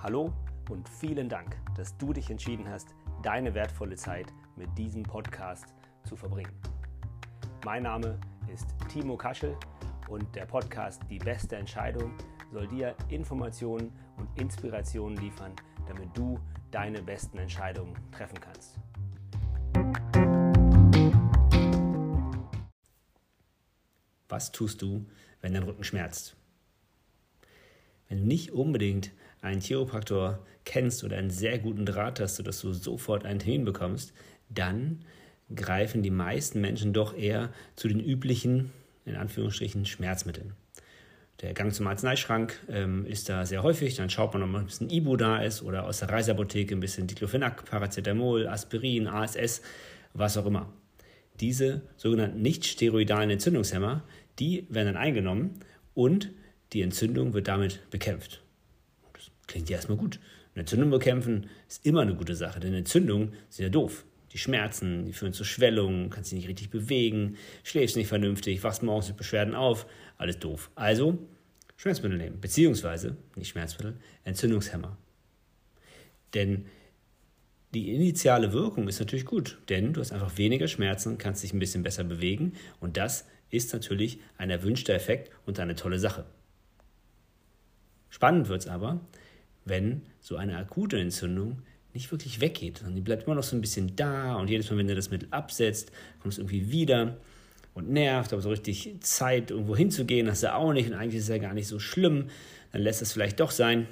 Hallo und vielen Dank, dass du dich entschieden hast, deine wertvolle Zeit mit diesem Podcast zu verbringen. Mein Name ist Timo Kaschel und der Podcast Die beste Entscheidung soll dir Informationen und Inspirationen liefern, damit du deine besten Entscheidungen treffen kannst. Was tust du, wenn dein Rücken schmerzt? Wenn du nicht unbedingt einen Chiropraktor kennst oder einen sehr guten Draht hast, sodass du sofort einen Termin bekommst, dann greifen die meisten Menschen doch eher zu den üblichen, in Anführungsstrichen, Schmerzmitteln. Der Gang zum Arzneischrank ähm, ist da sehr häufig. Dann schaut man, ob ein bisschen Ibu da ist oder aus der Reiseapotheke ein bisschen Diclofenac, Paracetamol, Aspirin, ASS, was auch immer. Diese sogenannten nicht steroidalen Entzündungshemmer, die werden dann eingenommen und die Entzündung wird damit bekämpft. Klingt ja erstmal gut. Eine Entzündung bekämpfen ist immer eine gute Sache, denn Entzündungen sind ja doof. Die Schmerzen, die führen zu Schwellungen, kannst dich nicht richtig bewegen, schläfst nicht vernünftig, wachst morgens mit Beschwerden auf, alles doof. Also Schmerzmittel nehmen, beziehungsweise, nicht Schmerzmittel, Entzündungshemmer. Denn die initiale Wirkung ist natürlich gut, denn du hast einfach weniger Schmerzen, kannst dich ein bisschen besser bewegen und das ist natürlich ein erwünschter Effekt und eine tolle Sache. Spannend wird es aber, wenn so eine akute Entzündung nicht wirklich weggeht, sondern die bleibt immer noch so ein bisschen da und jedes Mal, wenn du das Mittel absetzt, kommt es irgendwie wieder und nervt, aber so richtig Zeit, irgendwo hinzugehen, hast du auch nicht und eigentlich ist es ja gar nicht so schlimm, dann lässt es vielleicht doch sein.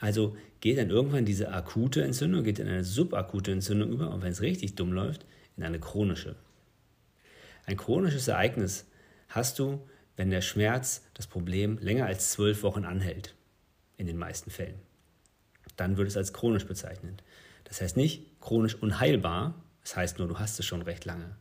Also geht dann irgendwann diese akute Entzündung, geht in eine subakute Entzündung über und wenn es richtig dumm läuft, in eine chronische. Ein chronisches Ereignis hast du, wenn der Schmerz, das Problem länger als zwölf Wochen anhält, in den meisten Fällen. Dann wird es als chronisch bezeichnet. Das heißt nicht chronisch unheilbar, das heißt nur, du hast es schon recht lange.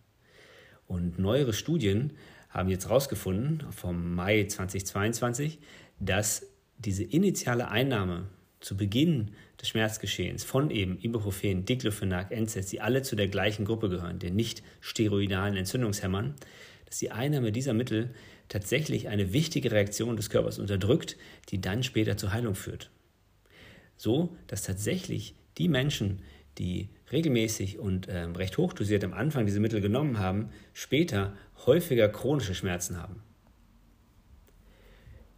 Und neuere Studien haben jetzt herausgefunden, vom Mai 2022, dass diese initiale Einnahme zu Beginn des Schmerzgeschehens von eben Ibuprofen, Diclofenac, NSAIDs, die alle zu der gleichen Gruppe gehören, den nicht steroidalen Entzündungshemmern, dass die Einnahme dieser Mittel tatsächlich eine wichtige Reaktion des Körpers unterdrückt, die dann später zur Heilung führt. So, dass tatsächlich die Menschen, die regelmäßig und äh, recht hochdosiert am Anfang diese Mittel genommen haben, später häufiger chronische Schmerzen haben.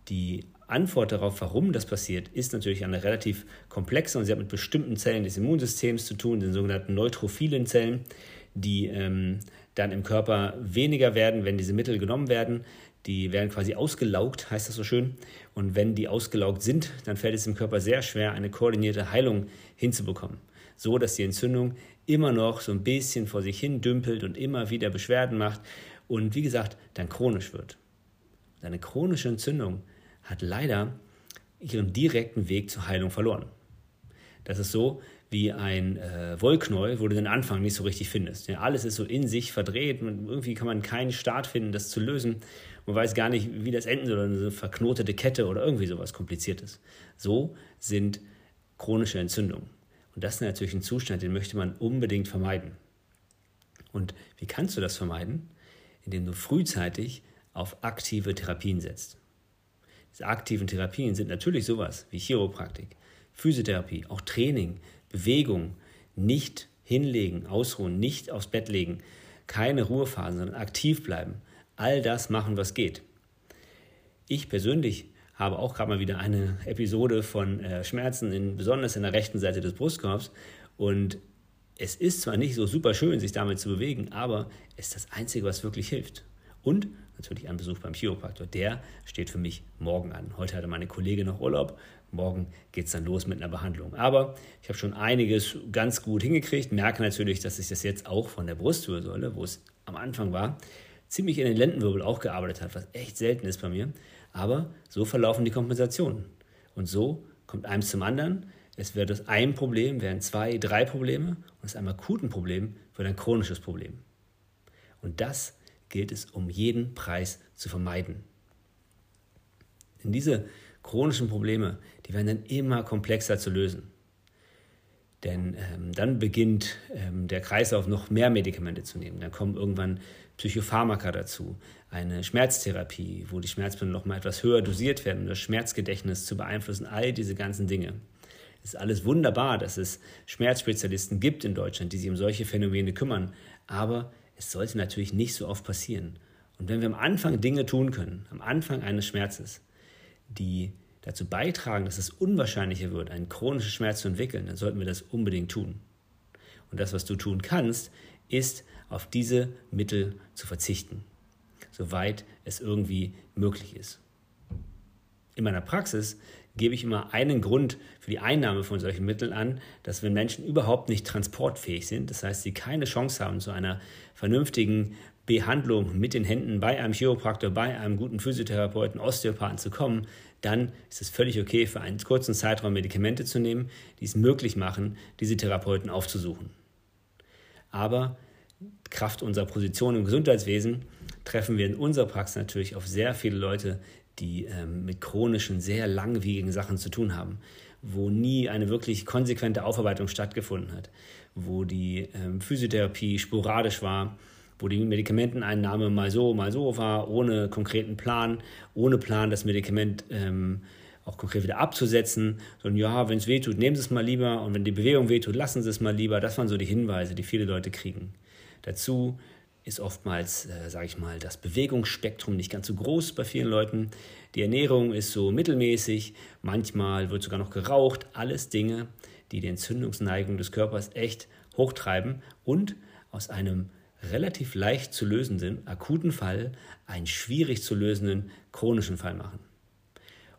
Die Antwort darauf, warum das passiert, ist natürlich eine relativ komplexe und sie hat mit bestimmten Zellen des Immunsystems zu tun, den sogenannten neutrophilen Zellen, die ähm, dann im Körper weniger werden, wenn diese Mittel genommen werden. Die werden quasi ausgelaugt, heißt das so schön. Und wenn die ausgelaugt sind, dann fällt es im Körper sehr schwer, eine koordinierte Heilung hinzubekommen. So dass die Entzündung immer noch so ein bisschen vor sich hin dümpelt und immer wieder Beschwerden macht und wie gesagt, dann chronisch wird. eine chronische Entzündung hat leider ihren direkten Weg zur Heilung verloren. Das ist so wie ein äh, Wollknäuel, wo du den Anfang nicht so richtig findest. Ja, alles ist so in sich verdreht und irgendwie kann man keinen Start finden, das zu lösen. Man weiß gar nicht, wie das enden soll, eine verknotete Kette oder irgendwie sowas Kompliziertes. So sind chronische Entzündungen. Und das ist natürlich ein Zustand, den möchte man unbedingt vermeiden. Und wie kannst du das vermeiden? Indem du frühzeitig auf aktive Therapien setzt. Diese aktiven Therapien sind natürlich sowas wie Chiropraktik, Physiotherapie, auch Training, Bewegung, nicht hinlegen, ausruhen, nicht aufs Bett legen, keine Ruhephasen, sondern aktiv bleiben. All das machen, was geht. Ich persönlich habe auch gerade mal wieder eine Episode von äh, Schmerzen, in, besonders in der rechten Seite des Brustkorbs. Und es ist zwar nicht so super schön, sich damit zu bewegen, aber es ist das Einzige, was wirklich hilft. Und natürlich ein Besuch beim Chiropraktor. Der steht für mich morgen an. Heute hatte meine Kollegin noch Urlaub. Morgen geht es dann los mit einer Behandlung. Aber ich habe schon einiges ganz gut hingekriegt. Merke natürlich, dass ich das jetzt auch von der Brustwirbelsäule, wo es am Anfang war, ziemlich in den Lendenwirbel auch gearbeitet hat, was echt selten ist bei mir. Aber so verlaufen die Kompensationen. Und so kommt eins zum anderen. Es wird aus einem Problem, werden zwei, drei Probleme. Und aus einem akuten Problem wird ein chronisches Problem. Und das gilt es um jeden Preis zu vermeiden. Denn diese chronischen Probleme, die werden dann immer komplexer zu lösen. Denn ähm, dann beginnt ähm, der Kreislauf noch mehr Medikamente zu nehmen. Dann kommen irgendwann Psychopharmaka dazu, eine Schmerztherapie, wo die Schmerzmittel noch mal etwas höher dosiert werden, um das Schmerzgedächtnis zu beeinflussen. All diese ganzen Dinge. Es ist alles wunderbar, dass es Schmerzspezialisten gibt in Deutschland, die sich um solche Phänomene kümmern. Aber es sollte natürlich nicht so oft passieren. Und wenn wir am Anfang Dinge tun können, am Anfang eines Schmerzes, die dazu beitragen, dass es unwahrscheinlicher wird, einen chronischen Schmerz zu entwickeln, dann sollten wir das unbedingt tun. Und das, was du tun kannst, ist, auf diese Mittel zu verzichten, soweit es irgendwie möglich ist. In meiner Praxis gebe ich immer einen Grund für die Einnahme von solchen Mitteln an, dass wenn Menschen überhaupt nicht transportfähig sind, das heißt, sie keine Chance haben zu einer vernünftigen Behandlung mit den Händen bei einem Chiropraktor, bei einem guten Physiotherapeuten, Osteopathen zu kommen, dann ist es völlig okay, für einen kurzen Zeitraum Medikamente zu nehmen, die es möglich machen, diese Therapeuten aufzusuchen. Aber Kraft unserer Position im Gesundheitswesen treffen wir in unserer Praxis natürlich auf sehr viele Leute, die ähm, mit chronischen, sehr langwierigen Sachen zu tun haben, wo nie eine wirklich konsequente Aufarbeitung stattgefunden hat, wo die ähm, Physiotherapie sporadisch war, wo die Medikamenteneinnahme mal so, mal so war, ohne konkreten Plan, ohne Plan, das Medikament ähm, auch konkret wieder abzusetzen, sondern ja, wenn es wehtut, nehmen Sie es mal lieber und wenn die Bewegung wehtut, lassen Sie es mal lieber. Das waren so die Hinweise, die viele Leute kriegen. Dazu ist oftmals, äh, sage ich mal, das Bewegungsspektrum nicht ganz so groß bei vielen Leuten. Die Ernährung ist so mittelmäßig, manchmal wird sogar noch geraucht. Alles Dinge, die die Entzündungsneigung des Körpers echt hochtreiben und aus einem relativ leicht zu lösenden akuten Fall einen schwierig zu lösenden chronischen Fall machen.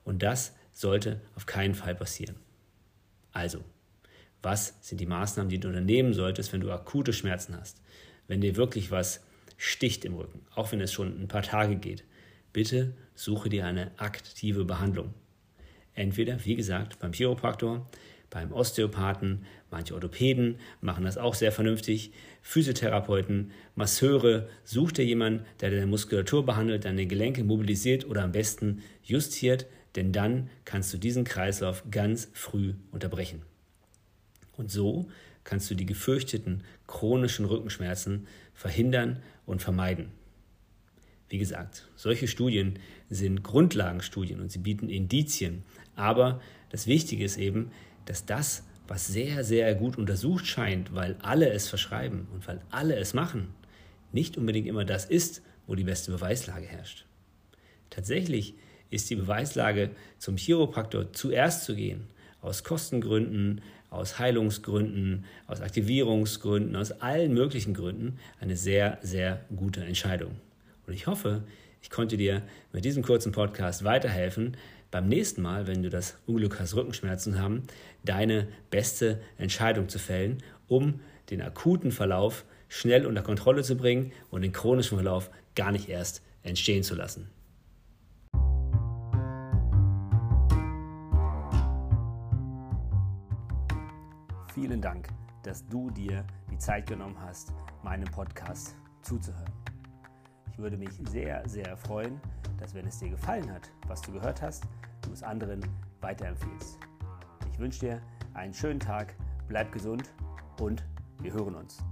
Und das sollte auf keinen Fall passieren. Also, was sind die Maßnahmen, die du unternehmen solltest, wenn du akute Schmerzen hast? Wenn dir wirklich was sticht im Rücken, auch wenn es schon ein paar Tage geht, bitte suche dir eine aktive Behandlung. Entweder, wie gesagt, beim Chiropraktor, beim Osteopathen, manche Orthopäden machen das auch sehr vernünftig, Physiotherapeuten, Masseure, such dir jemanden, der deine Muskulatur behandelt, deine Gelenke mobilisiert oder am besten justiert, denn dann kannst du diesen Kreislauf ganz früh unterbrechen. Und so kannst du die gefürchteten chronischen Rückenschmerzen verhindern und vermeiden. Wie gesagt, solche Studien sind Grundlagenstudien und sie bieten Indizien, aber das Wichtige ist eben, dass das, was sehr, sehr gut untersucht scheint, weil alle es verschreiben und weil alle es machen, nicht unbedingt immer das ist, wo die beste Beweislage herrscht. Tatsächlich ist die Beweislage zum Chiropraktor zuerst zu gehen, aus Kostengründen, aus Heilungsgründen, aus Aktivierungsgründen, aus allen möglichen Gründen eine sehr, sehr gute Entscheidung. Und ich hoffe, ich konnte dir mit diesem kurzen Podcast weiterhelfen, beim nächsten Mal, wenn du das Unglück hast, Rückenschmerzen haben, deine beste Entscheidung zu fällen, um den akuten Verlauf schnell unter Kontrolle zu bringen und den chronischen Verlauf gar nicht erst entstehen zu lassen. Vielen Dank, dass du dir die Zeit genommen hast, meinem Podcast zuzuhören. Ich würde mich sehr, sehr freuen, dass wenn es dir gefallen hat, was du gehört hast, du es anderen weiterempfiehlst. Ich wünsche dir einen schönen Tag, bleib gesund und wir hören uns.